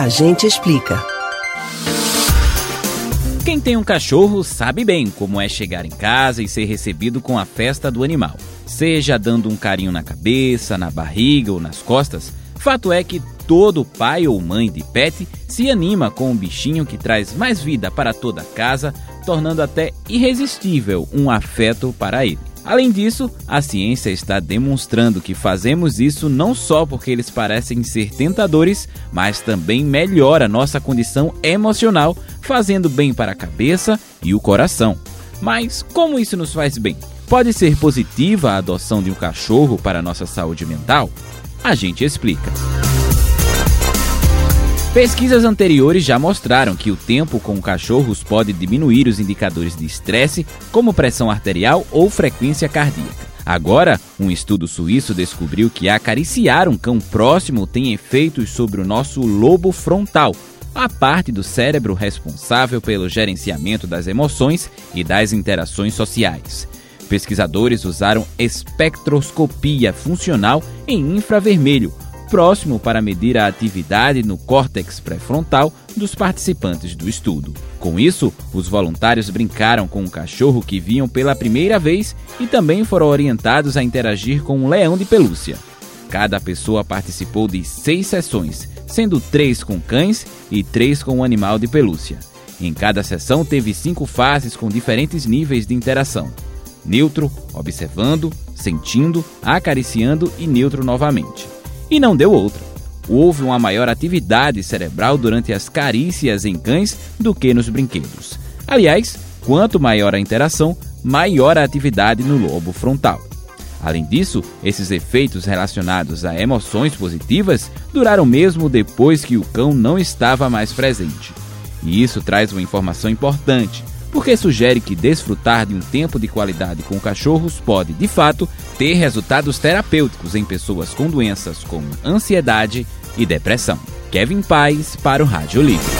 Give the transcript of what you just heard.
A gente explica. Quem tem um cachorro sabe bem como é chegar em casa e ser recebido com a festa do animal. Seja dando um carinho na cabeça, na barriga ou nas costas, fato é que todo pai ou mãe de pet se anima com um bichinho que traz mais vida para toda a casa, tornando até irresistível um afeto para ele. Além disso, a ciência está demonstrando que fazemos isso não só porque eles parecem ser tentadores, mas também melhora nossa condição emocional, fazendo bem para a cabeça e o coração. Mas como isso nos faz bem? Pode ser positiva a adoção de um cachorro para nossa saúde mental? A gente explica. Pesquisas anteriores já mostraram que o tempo com cachorros pode diminuir os indicadores de estresse, como pressão arterial ou frequência cardíaca. Agora, um estudo suíço descobriu que acariciar um cão próximo tem efeitos sobre o nosso lobo frontal, a parte do cérebro responsável pelo gerenciamento das emoções e das interações sociais. Pesquisadores usaram espectroscopia funcional em infravermelho próximo para medir a atividade no córtex pré-frontal dos participantes do estudo. Com isso, os voluntários brincaram com um cachorro que viam pela primeira vez e também foram orientados a interagir com um leão de pelúcia. Cada pessoa participou de seis sessões, sendo três com cães e três com um animal de pelúcia. Em cada sessão teve cinco fases com diferentes níveis de interação: neutro, observando, sentindo, acariciando e neutro novamente e não deu outra. Houve uma maior atividade cerebral durante as carícias em cães do que nos brinquedos. Aliás, quanto maior a interação, maior a atividade no lobo frontal. Além disso, esses efeitos relacionados a emoções positivas duraram mesmo depois que o cão não estava mais presente. E isso traz uma informação importante porque sugere que desfrutar de um tempo de qualidade com cachorros pode, de fato, ter resultados terapêuticos em pessoas com doenças como ansiedade e depressão. Kevin Paz para o Rádio Livre.